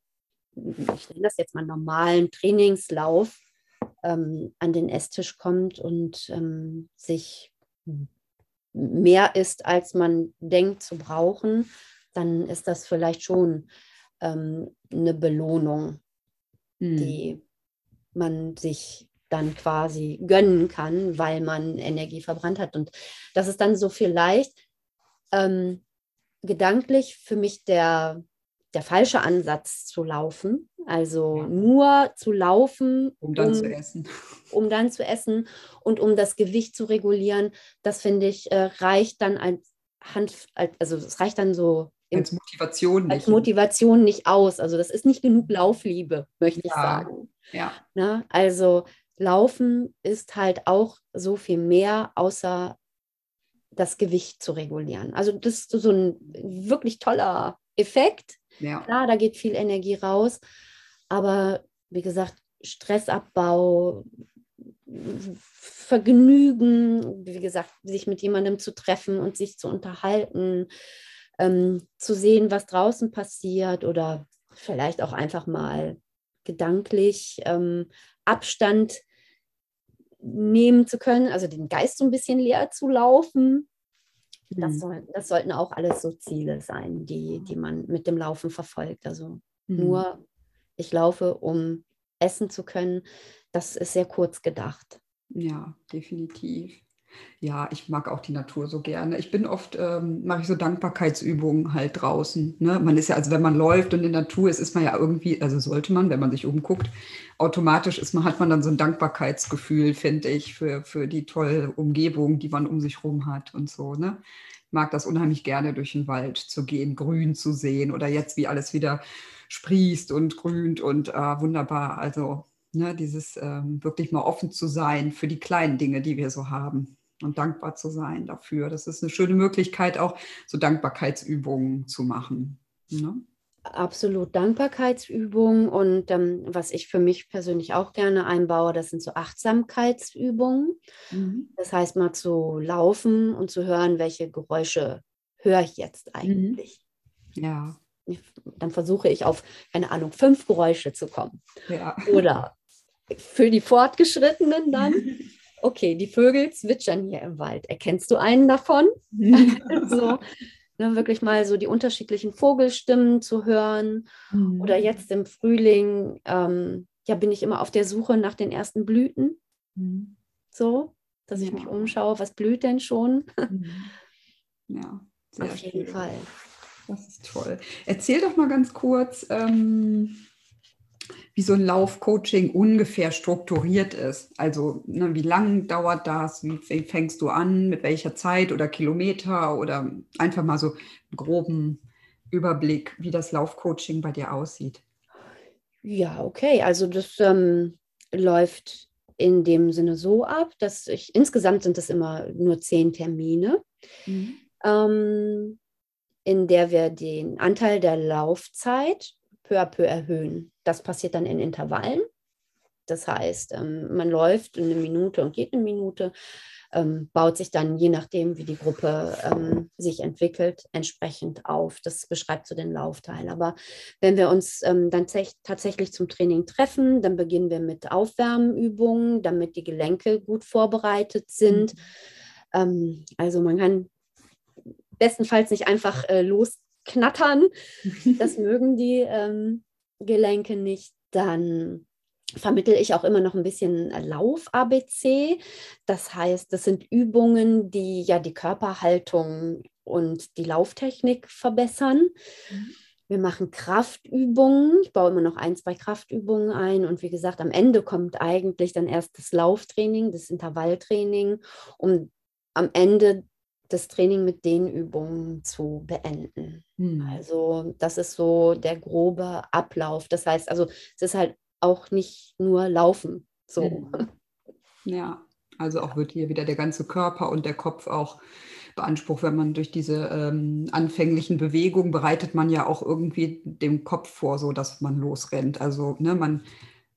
ich nenne das jetzt mal normalen Trainingslauf, ähm, an den Esstisch kommt und ähm, sich mehr isst, als man denkt zu brauchen, dann ist das vielleicht schon ähm, eine Belohnung, mhm. die man sich dann quasi gönnen kann, weil man Energie verbrannt hat. Und das ist dann so vielleicht ähm, gedanklich für mich der, der falsche Ansatz zu laufen. Also ja. nur zu laufen,
um dann um, zu essen.
Um dann zu essen und um das Gewicht zu regulieren, das finde ich, äh, reicht dann als Hand, also es reicht dann so
als Motivation
nicht. Als Motivation nicht aus. Also das ist nicht genug Laufliebe, möchte ja. ich sagen.
Ja.
Na, ne? also Laufen ist halt auch so viel mehr, außer das Gewicht zu regulieren. Also das ist so ein wirklich toller Effekt.
Ja.
Klar, da geht viel Energie raus, aber wie gesagt, Stressabbau, Vergnügen, wie gesagt, sich mit jemandem zu treffen und sich zu unterhalten, ähm, zu sehen, was draußen passiert oder vielleicht auch einfach mal gedanklich ähm, Abstand nehmen zu können, also den Geist so ein bisschen leer zu laufen. Das, mhm. soll, das sollten auch alles so Ziele sein, die, die man mit dem Laufen verfolgt. Also mhm. nur, ich laufe, um essen zu können, das ist sehr kurz gedacht.
Ja, definitiv. Ja, ich mag auch die Natur so gerne. Ich bin oft, ähm, mache ich so Dankbarkeitsübungen halt draußen. Ne? Man ist ja, also wenn man läuft und in der Natur ist, ist man ja irgendwie, also sollte man, wenn man sich umguckt, automatisch ist man, hat man dann so ein Dankbarkeitsgefühl, finde ich, für, für die tolle Umgebung, die man um sich herum hat und so. Ne? Ich mag das unheimlich gerne, durch den Wald zu gehen, grün zu sehen oder jetzt, wie alles wieder sprießt und grünt und äh, wunderbar. Also ne, dieses ähm, wirklich mal offen zu sein für die kleinen Dinge, die wir so haben und dankbar zu sein dafür. Das ist eine schöne Möglichkeit, auch so Dankbarkeitsübungen zu machen. Ne?
Absolut Dankbarkeitsübungen und ähm, was ich für mich persönlich auch gerne einbaue, das sind so Achtsamkeitsübungen. Mhm. Das heißt mal zu laufen und zu hören, welche Geräusche höre ich jetzt eigentlich.
Mhm. Ja.
Dann versuche ich auf, keine Ahnung, fünf Geräusche zu kommen.
Ja.
Oder für die Fortgeschrittenen dann okay, die Vögel zwitschern hier im Wald. Erkennst du einen davon? so, ne, wirklich mal so die unterschiedlichen Vogelstimmen zu hören. Mhm. Oder jetzt im Frühling, ähm, ja, bin ich immer auf der Suche nach den ersten Blüten. Mhm. So, dass ja. ich mich umschaue, was blüht denn schon?
Mhm. Ja,
sehr auf jeden schön. Fall.
Das ist toll. Erzähl doch mal ganz kurz. Ähm wie so ein Laufcoaching ungefähr strukturiert ist. Also ne, wie lang dauert das? Wie, wie, fängst du an? Mit welcher Zeit oder Kilometer? Oder einfach mal so einen groben Überblick, wie das Laufcoaching bei dir aussieht.
Ja, okay. Also das ähm, läuft in dem Sinne so ab, dass ich insgesamt sind es immer nur zehn Termine. Mhm. Ähm, in der wir den Anteil der Laufzeit peu à peu erhöhen. Das passiert dann in Intervallen. Das heißt, ähm, man läuft eine Minute und geht eine Minute, ähm, baut sich dann, je nachdem, wie die Gruppe ähm, sich entwickelt, entsprechend auf. Das beschreibt so den Laufteil. Aber wenn wir uns dann tatsächlich zum Training treffen, dann beginnen wir mit Aufwärmübungen, damit die Gelenke gut vorbereitet sind. Mhm. also man kann bestenfalls nicht einfach äh, los knattern. Das mögen die ähm, Gelenke nicht. Dann vermittel ich auch immer noch ein bisschen Lauf-ABC. Das heißt, das sind Übungen, die ja die Körperhaltung und die Lauftechnik verbessern. Mhm. Wir machen Kraftübungen. Ich baue immer noch ein, zwei Kraftübungen ein. Und wie gesagt, am Ende kommt eigentlich dann erst das Lauftraining, das Intervalltraining, um am Ende das Training mit den Übungen zu beenden. Hm. Also das ist so der grobe Ablauf. Das heißt, also es ist halt auch nicht nur Laufen. So.
Hm. Ja, also auch wird hier wieder der ganze Körper und der Kopf auch beansprucht, wenn man durch diese ähm, anfänglichen Bewegungen bereitet man ja auch irgendwie dem Kopf vor, so dass man losrennt. Also ne, man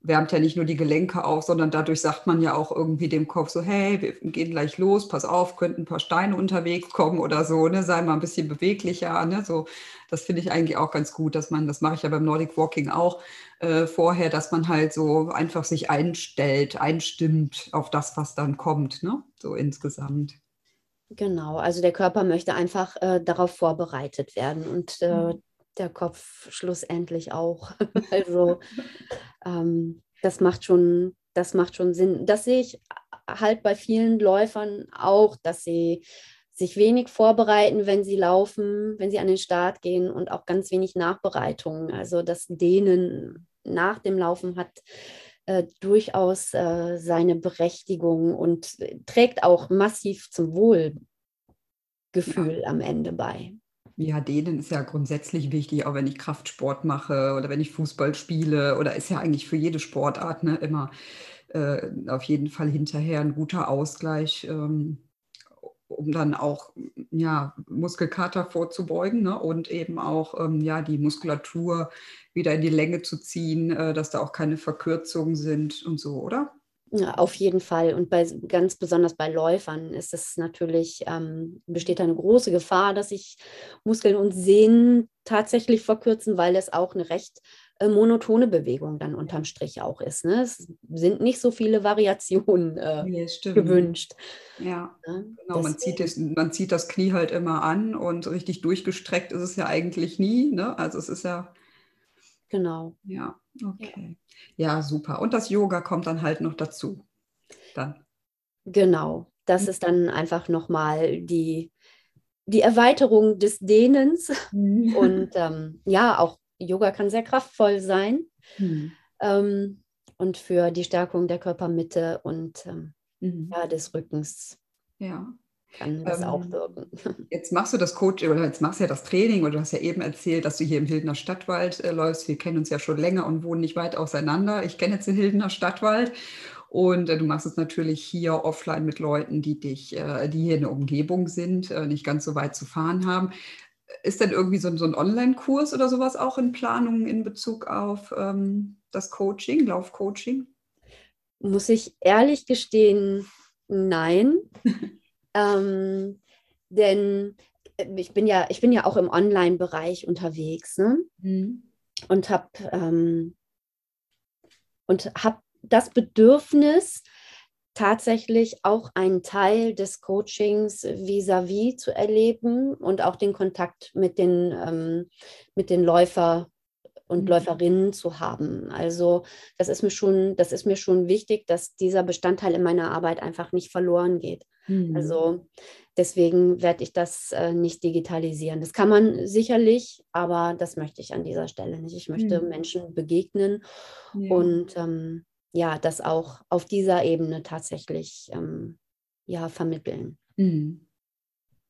wärmt ja nicht nur die Gelenke auf, sondern dadurch sagt man ja auch irgendwie dem Kopf so, hey, wir gehen gleich los, pass auf, könnten ein paar Steine unterwegs kommen oder so, ne, sei mal ein bisschen beweglicher, ne, so, das finde ich eigentlich auch ganz gut, dass man, das mache ich ja beim Nordic Walking auch äh, vorher, dass man halt so einfach sich einstellt, einstimmt auf das, was dann kommt, ne, so insgesamt.
Genau, also der Körper möchte einfach äh, darauf vorbereitet werden und äh, mhm der Kopf schlussendlich auch. also ähm, Das macht schon, das macht schon Sinn. Das sehe ich halt bei vielen Läufern auch, dass sie sich wenig vorbereiten, wenn sie laufen, wenn sie an den Start gehen und auch ganz wenig Nachbereitungen. Also das Dehnen nach dem Laufen hat äh, durchaus äh, seine Berechtigung und trägt auch massiv zum Wohlgefühl ja. am Ende bei.
Ja, denen ist ja grundsätzlich wichtig, auch wenn ich Kraftsport mache oder wenn ich Fußball spiele oder ist ja eigentlich für jede Sportart ne, immer äh, auf jeden Fall hinterher ein guter Ausgleich. Ähm, um dann auch ja, Muskelkater vorzubeugen ne? und eben auch ähm, ja, die Muskulatur wieder in die Länge zu ziehen, äh, dass da auch keine Verkürzungen sind und so, oder?
Ja, auf jeden Fall. Und bei, ganz besonders bei Läufern ist es natürlich, ähm, besteht eine große Gefahr, dass sich Muskeln und Sehnen tatsächlich verkürzen, weil es auch eine recht äh, monotone Bewegung dann unterm Strich auch ist. Ne? Es sind nicht so viele Variationen äh, nee, gewünscht.
Ja, ja genau. Man zieht, das, man zieht das Knie halt immer an und richtig durchgestreckt ist es ja eigentlich nie. Ne? Also es ist ja.
Genau.
Ja, okay. Ja. ja, super. Und das Yoga kommt dann halt noch dazu. Dann.
Genau. Das mhm. ist dann einfach nochmal die, die Erweiterung des Dehnens mhm. und ähm, ja, auch Yoga kann sehr kraftvoll sein mhm. ähm, und für die Stärkung der Körpermitte und ähm, mhm. ja, des Rückens.
Ja.
Kann das ähm, auch wirken.
Jetzt machst du das Coach oder jetzt machst du ja das Training oder du hast ja eben erzählt, dass du hier im Hildener Stadtwald äh, läufst. Wir kennen uns ja schon länger und wohnen nicht weit auseinander. Ich kenne jetzt den Hildener Stadtwald und äh, du machst es natürlich hier offline mit Leuten, die dich, äh, die hier in der Umgebung sind, äh, nicht ganz so weit zu fahren haben ist denn irgendwie so, so ein Online-Kurs oder sowas auch in Planung in Bezug auf ähm, das Coaching, Laufcoaching?
Muss ich ehrlich gestehen, nein. ähm, denn äh, ich bin ja, ich bin ja auch im Online-Bereich unterwegs ne? Mhm. und habe ähm, und habe das Bedürfnis, tatsächlich auch einen Teil des Coachings vis-à-vis -vis zu erleben und auch den Kontakt mit den, ähm, mit den Läufer und mhm. Läuferinnen zu haben. Also das ist mir schon, das ist mir schon wichtig, dass dieser Bestandteil in meiner Arbeit einfach nicht verloren geht. Mhm. Also deswegen werde ich das äh, nicht digitalisieren. Das kann man sicherlich, aber das möchte ich an dieser Stelle nicht. Ich möchte mhm. Menschen begegnen ja. und ähm, ja, das auch auf dieser Ebene tatsächlich ähm, ja, vermitteln. Mhm.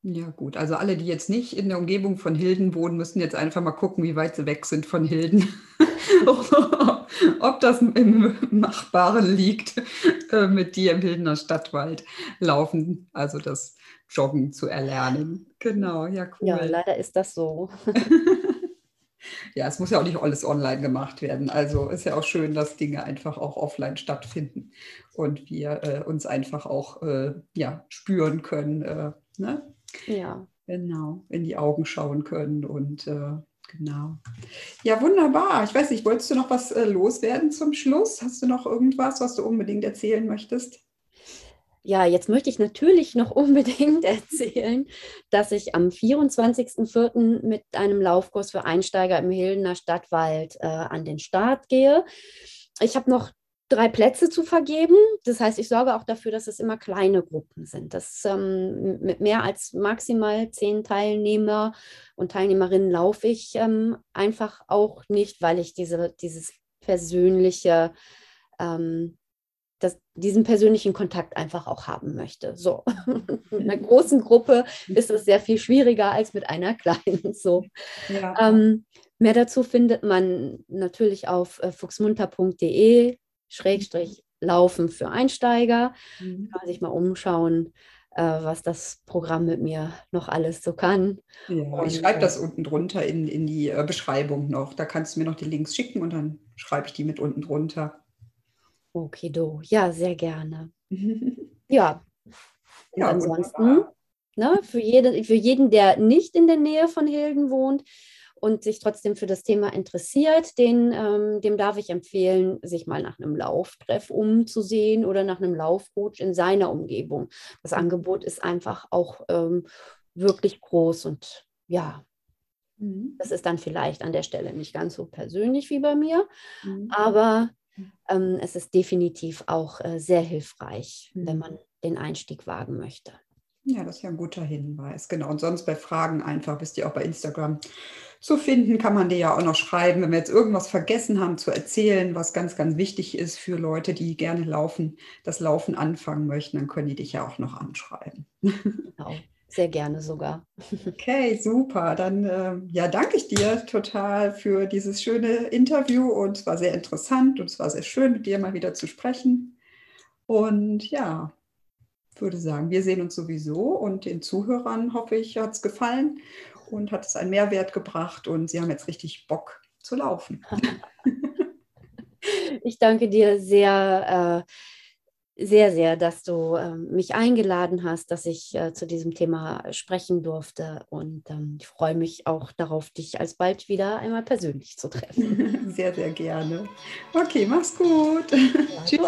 Ja, gut. Also alle, die jetzt nicht in der Umgebung von Hilden wohnen, müssen jetzt einfach mal gucken, wie weit sie weg sind von Hilden. Ob das im Machbaren liegt, äh, mit dir im Hildener Stadtwald laufen, also das Joggen zu erlernen. Genau, ja, cool.
Ja, leider ist das so.
Ja, es muss ja auch nicht alles online gemacht werden. Also ist ja auch schön, dass Dinge einfach auch offline stattfinden und wir äh, uns einfach auch äh, ja, spüren können. Äh, ne?
Ja.
Genau, in die Augen schauen können und äh, genau. Ja, wunderbar. Ich weiß nicht, wolltest du noch was äh, loswerden zum Schluss? Hast du noch irgendwas, was du unbedingt erzählen möchtest?
Ja, jetzt möchte ich natürlich noch unbedingt erzählen, dass ich am 24.04. mit einem Laufkurs für Einsteiger im Hildener Stadtwald äh, an den Start gehe. Ich habe noch drei Plätze zu vergeben. Das heißt, ich sorge auch dafür, dass es immer kleine Gruppen sind. Das ähm, mit mehr als maximal zehn Teilnehmer und Teilnehmerinnen laufe ich ähm, einfach auch nicht, weil ich diese, dieses persönliche ähm, das, diesen persönlichen Kontakt einfach auch haben möchte. So, mit einer großen Gruppe ist es sehr viel schwieriger als mit einer kleinen. So. Ja. Ähm, mehr dazu findet man natürlich auf äh, fuchsmunter.de Schrägstrich Laufen für Einsteiger. Mhm. Kann man sich mal umschauen, äh, was das Programm mit mir noch alles so kann.
Ja, ich schreibe das unten drunter in, in die äh, Beschreibung noch. Da kannst du mir noch die Links schicken und dann schreibe ich die mit unten drunter.
Okido, ja, sehr gerne. ja. ja ansonsten, ne, für, jede, für jeden, der nicht in der Nähe von Hilden wohnt und sich trotzdem für das Thema interessiert, den, ähm, dem darf ich empfehlen, sich mal nach einem Lauftreff umzusehen oder nach einem Laufcoach in seiner Umgebung. Das mhm. Angebot ist einfach auch ähm, wirklich groß und ja, mhm. das ist dann vielleicht an der Stelle nicht ganz so persönlich wie bei mir, mhm. aber ähm, es ist definitiv auch äh, sehr hilfreich, wenn man den Einstieg wagen möchte.
Ja, das ist ja ein guter Hinweis. Genau. Und sonst bei Fragen einfach, bist du auch bei Instagram zu finden, kann man dir ja auch noch schreiben, wenn wir jetzt irgendwas vergessen haben zu erzählen, was ganz, ganz wichtig ist für Leute, die gerne laufen, das Laufen anfangen möchten, dann können die dich ja auch noch anschreiben.
Genau. Sehr gerne sogar.
Okay, super. Dann äh, ja, danke ich dir total für dieses schöne Interview und es war sehr interessant und es war sehr schön, mit dir mal wieder zu sprechen. Und ja, würde sagen, wir sehen uns sowieso und den Zuhörern hoffe ich, hat es gefallen und hat es einen Mehrwert gebracht und sie haben jetzt richtig Bock zu laufen.
Ich danke dir sehr, äh, sehr, sehr, dass du äh, mich eingeladen hast, dass ich äh, zu diesem Thema sprechen durfte und ähm, ich freue mich auch darauf, dich alsbald wieder einmal persönlich zu treffen.
Sehr, sehr gerne. Okay, mach's gut.
Ja, Tschüss.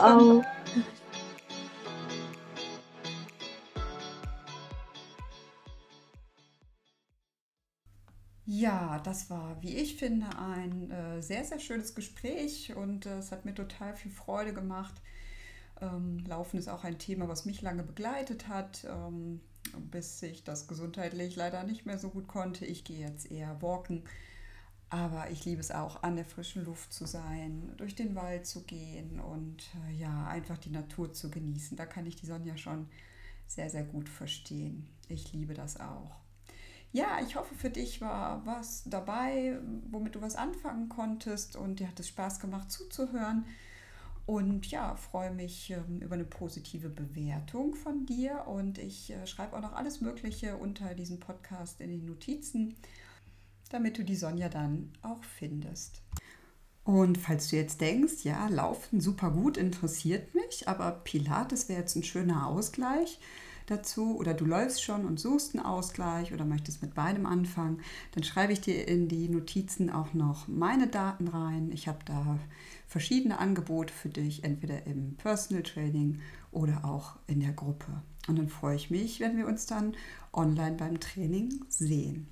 Ja, das war, wie ich finde, ein äh, sehr, sehr schönes Gespräch und äh, es hat mir total viel Freude gemacht. Ähm, Laufen ist auch ein Thema, was mich lange begleitet hat, ähm, bis ich das gesundheitlich leider nicht mehr so gut konnte. Ich gehe jetzt eher walken, aber ich liebe es auch, an der frischen Luft zu sein, durch den Wald zu gehen und äh, ja, einfach die Natur zu genießen. Da kann ich die Sonja schon sehr, sehr gut verstehen. Ich liebe das auch ja, ich hoffe, für dich war was dabei, womit du was anfangen konntest und dir hat es Spaß gemacht zuzuhören. Und ja, freue mich ähm, über eine positive Bewertung von dir und ich äh, schreibe auch noch alles Mögliche unter diesem Podcast in den Notizen, damit du die Sonja dann auch findest. Und falls du jetzt denkst, ja, Laufen super gut, interessiert mich, aber Pilates wäre jetzt ein schöner Ausgleich, dazu oder du läufst schon und suchst einen Ausgleich oder möchtest mit beidem anfangen, dann schreibe ich dir in die Notizen auch noch meine Daten rein. Ich habe da verschiedene Angebote für dich, entweder im Personal Training oder auch in der Gruppe. Und dann freue ich mich, wenn wir uns dann online beim Training sehen.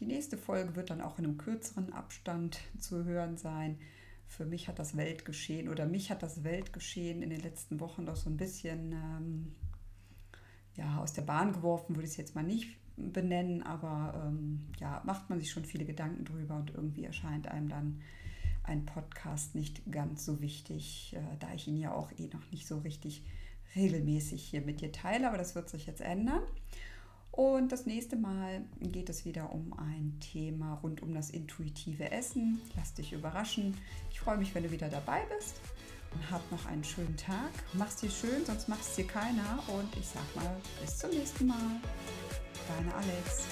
Die nächste Folge wird dann auch in einem kürzeren Abstand zu hören sein. Für mich hat das Weltgeschehen oder mich hat das Weltgeschehen in den letzten Wochen doch so ein bisschen ähm, ja, aus der Bahn geworfen, würde ich es jetzt mal nicht benennen, aber ähm, ja, macht man sich schon viele Gedanken drüber und irgendwie erscheint einem dann ein Podcast nicht ganz so wichtig, äh, da ich ihn ja auch eh noch nicht so richtig regelmäßig hier mit dir teile, aber das wird sich jetzt ändern. Und das nächste Mal geht es wieder um ein Thema rund um das intuitive Essen. Lass dich überraschen. Ich freue mich, wenn du wieder dabei bist und hab noch einen schönen Tag. Mach's dir schön, sonst macht es dir keiner. Und ich sag mal, bis zum nächsten Mal. Deine Alex.